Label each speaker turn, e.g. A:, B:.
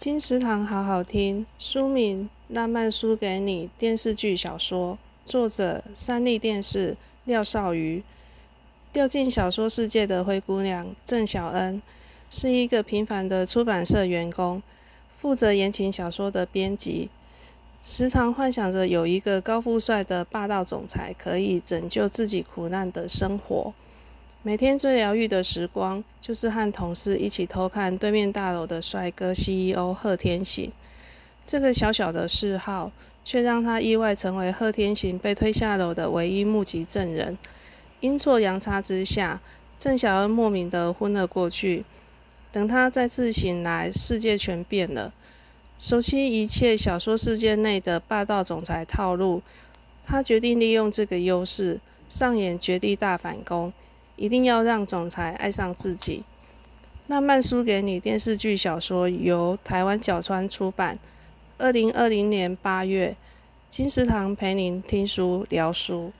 A: 金石堂好好听，书名《浪漫输给你》电视剧小说，作者三立电视廖少瑜。掉进小说世界的灰姑娘郑晓恩，是一个平凡的出版社员工，负责言情小说的编辑，时常幻想着有一个高富帅的霸道总裁可以拯救自己苦难的生活。每天最疗愈的时光，就是和同事一起偷看对面大楼的帅哥 CEO 贺天行。这个小小的嗜好，却让他意外成为贺天行被推下楼的唯一目击证人。阴错阳差之下，郑晓恩莫名的昏了过去。等他再次醒来，世界全变了。熟悉一切小说世界内的霸道总裁套路，他决定利用这个优势，上演绝地大反攻。一定要让总裁爱上自己。那漫书给你电视剧小说由台湾角川出版，二零二零年八月，金石堂陪您听书聊书。